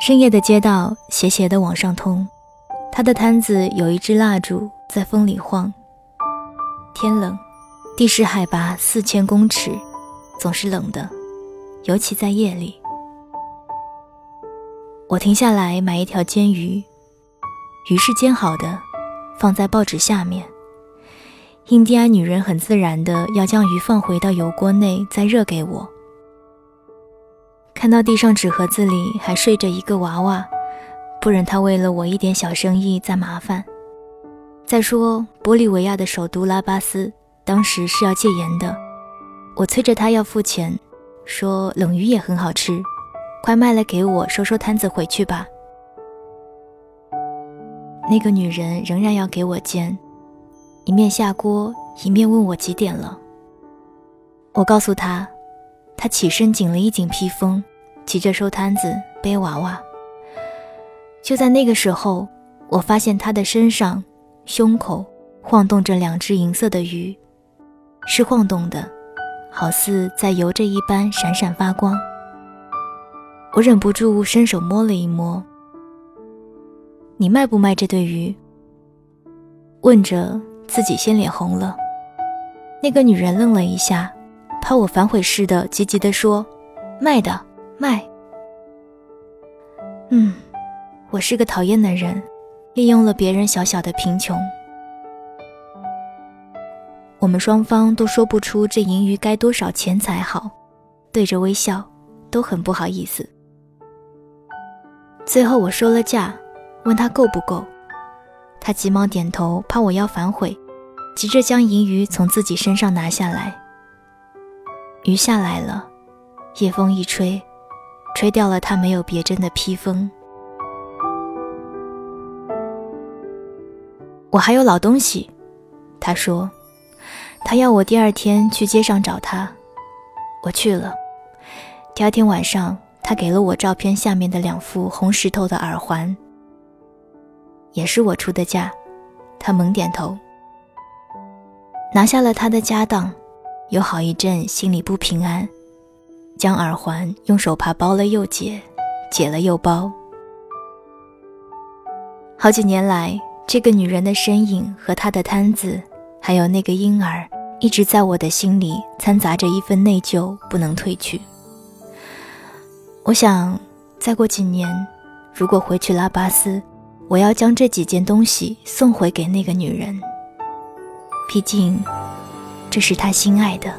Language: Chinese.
深夜的街道斜斜的往上通，他的摊子有一支蜡烛在风里晃。天冷，地势海拔四千公尺，总是冷的，尤其在夜里。我停下来买一条煎鱼，鱼是煎好的，放在报纸下面。印第安女人很自然的要将鱼放回到油锅内再热给我。看到地上纸盒子里还睡着一个娃娃，不忍他为了我一点小生意再麻烦。再说玻利维亚的首都拉巴斯当时是要戒严的，我催着他要付钱，说冷鱼也很好吃，快卖了给我收收摊子回去吧。那个女人仍然要给我煎，一面下锅一面问我几点了。我告诉他，他起身紧了一紧披风。急着收摊子背娃娃。就在那个时候，我发现他的身上、胸口晃动着两只银色的鱼，是晃动的，好似在游着一般闪闪发光。我忍不住伸手摸了一摸。你卖不卖这对鱼？问着自己先脸红了。那个女人愣了一下，怕我反悔似的，急急地说：“卖的。”卖，嗯，我是个讨厌的人，利用了别人小小的贫穷。我们双方都说不出这银鱼该多少钱才好，对着微笑，都很不好意思。最后我说了价，问他够不够，他急忙点头，怕我要反悔，急着将银鱼从自己身上拿下来。鱼下来了，夜风一吹。吹掉了他没有别针的披风。我还有老东西，他说，他要我第二天去街上找他。我去了。第二天晚上，他给了我照片下面的两副红石头的耳环，也是我出的价。他猛点头。拿下了他的家当，有好一阵心里不平安。将耳环用手帕包了又解，解了又包。好几年来，这个女人的身影和她的摊子，还有那个婴儿，一直在我的心里掺杂着一份内疚，不能褪去。我想，再过几年，如果回去拉巴斯，我要将这几件东西送回给那个女人。毕竟，这是她心爱的。